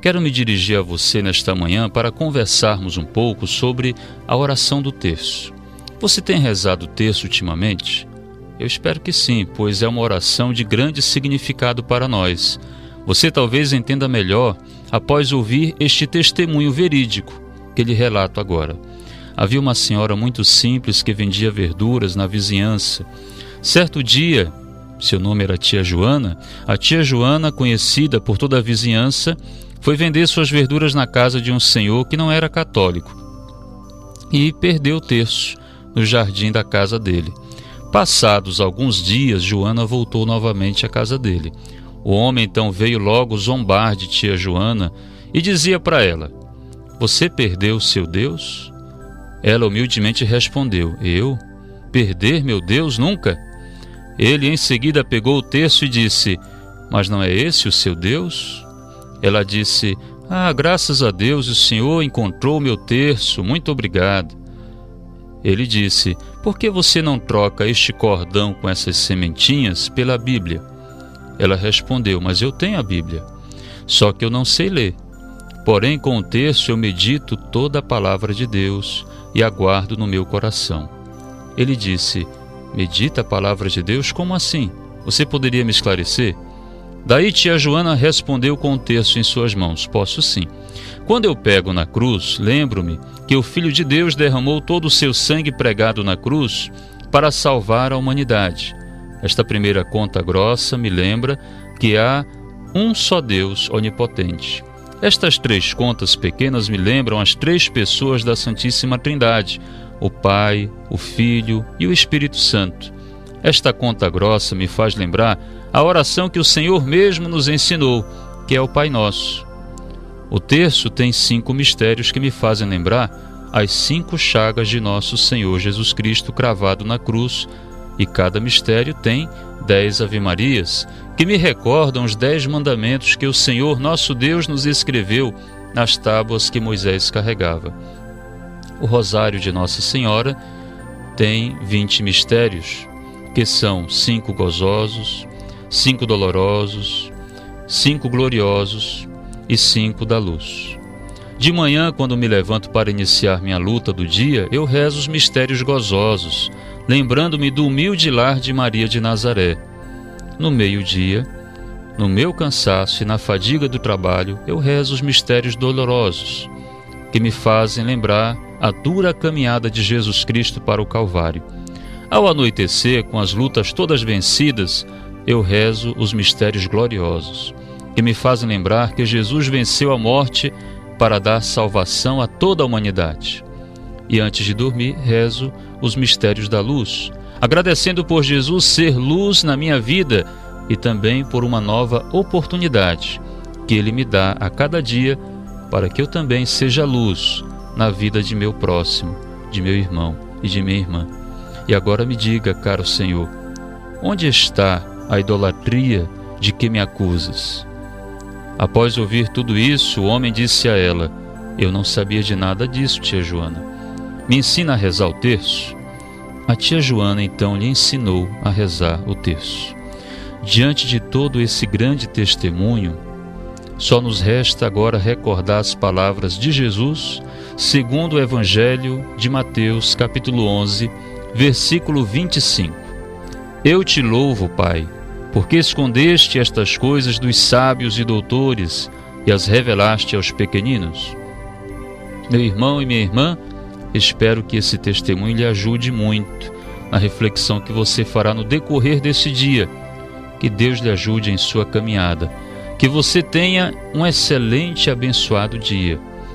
Quero me dirigir a você nesta manhã para conversarmos um pouco sobre a oração do terço. Você tem rezado o terço ultimamente? Eu espero que sim, pois é uma oração de grande significado para nós. Você talvez entenda melhor após ouvir este testemunho verídico que lhe relato agora. Havia uma senhora muito simples que vendia verduras na vizinhança. Certo dia, seu nome era Tia Joana, a tia Joana, conhecida por toda a vizinhança, foi vender suas verduras na casa de um senhor que não era católico e perdeu o terço no jardim da casa dele. Passados alguns dias, Joana voltou novamente à casa dele. O homem então veio logo zombar de tia Joana e dizia para ela: Você perdeu seu Deus? Ela humildemente respondeu: Eu? Perder meu Deus nunca? Ele em seguida pegou o terço e disse: Mas não é esse o seu Deus? Ela disse: Ah, graças a Deus o Senhor encontrou meu terço, muito obrigado. Ele disse: Por que você não troca este cordão com essas sementinhas pela Bíblia? Ela respondeu: Mas eu tenho a Bíblia, só que eu não sei ler. Porém, com o terço eu medito toda a palavra de Deus e aguardo no meu coração. Ele disse: Medita a palavra de Deus? Como assim? Você poderia me esclarecer? Daí tia Joana respondeu com o terço em suas mãos: Posso sim. Quando eu pego na cruz, lembro-me que o Filho de Deus derramou todo o seu sangue pregado na cruz para salvar a humanidade. Esta primeira conta grossa me lembra que há um só Deus onipotente. Estas três contas pequenas me lembram as três pessoas da Santíssima Trindade: o Pai, o Filho e o Espírito Santo. Esta conta grossa me faz lembrar a oração que o Senhor mesmo nos ensinou, que é o Pai Nosso. O terço tem cinco mistérios que me fazem lembrar as cinco chagas de nosso Senhor Jesus Cristo cravado na cruz, e cada mistério tem dez Ave-Marias, que me recordam os dez mandamentos que o Senhor nosso Deus nos escreveu nas tábuas que Moisés carregava. O Rosário de Nossa Senhora tem vinte mistérios, que são cinco gozosos, cinco dolorosos, cinco gloriosos, e cinco da luz. De manhã, quando me levanto para iniciar minha luta do dia, eu rezo os mistérios gozosos, lembrando-me do humilde lar de Maria de Nazaré. No meio-dia, no meu cansaço e na fadiga do trabalho, eu rezo os mistérios dolorosos, que me fazem lembrar a dura caminhada de Jesus Cristo para o Calvário. Ao anoitecer, com as lutas todas vencidas, eu rezo os mistérios gloriosos que me fazem lembrar que Jesus venceu a morte para dar salvação a toda a humanidade. E antes de dormir, rezo os mistérios da luz, agradecendo por Jesus ser luz na minha vida e também por uma nova oportunidade que Ele me dá a cada dia para que eu também seja luz na vida de meu próximo, de meu irmão e de minha irmã. E agora me diga, caro Senhor, onde está a idolatria de que me acusas? Após ouvir tudo isso, o homem disse a ela: Eu não sabia de nada disso, tia Joana. Me ensina a rezar o terço? A tia Joana então lhe ensinou a rezar o terço. Diante de todo esse grande testemunho, só nos resta agora recordar as palavras de Jesus, segundo o Evangelho de Mateus, capítulo 11, versículo 25. Eu te louvo, Pai porque escondeste estas coisas dos sábios e doutores e as revelaste aos pequeninos? Meu irmão e minha irmã, espero que esse testemunho lhe ajude muito na reflexão que você fará no decorrer desse dia. Que Deus lhe ajude em sua caminhada. Que você tenha um excelente e abençoado dia.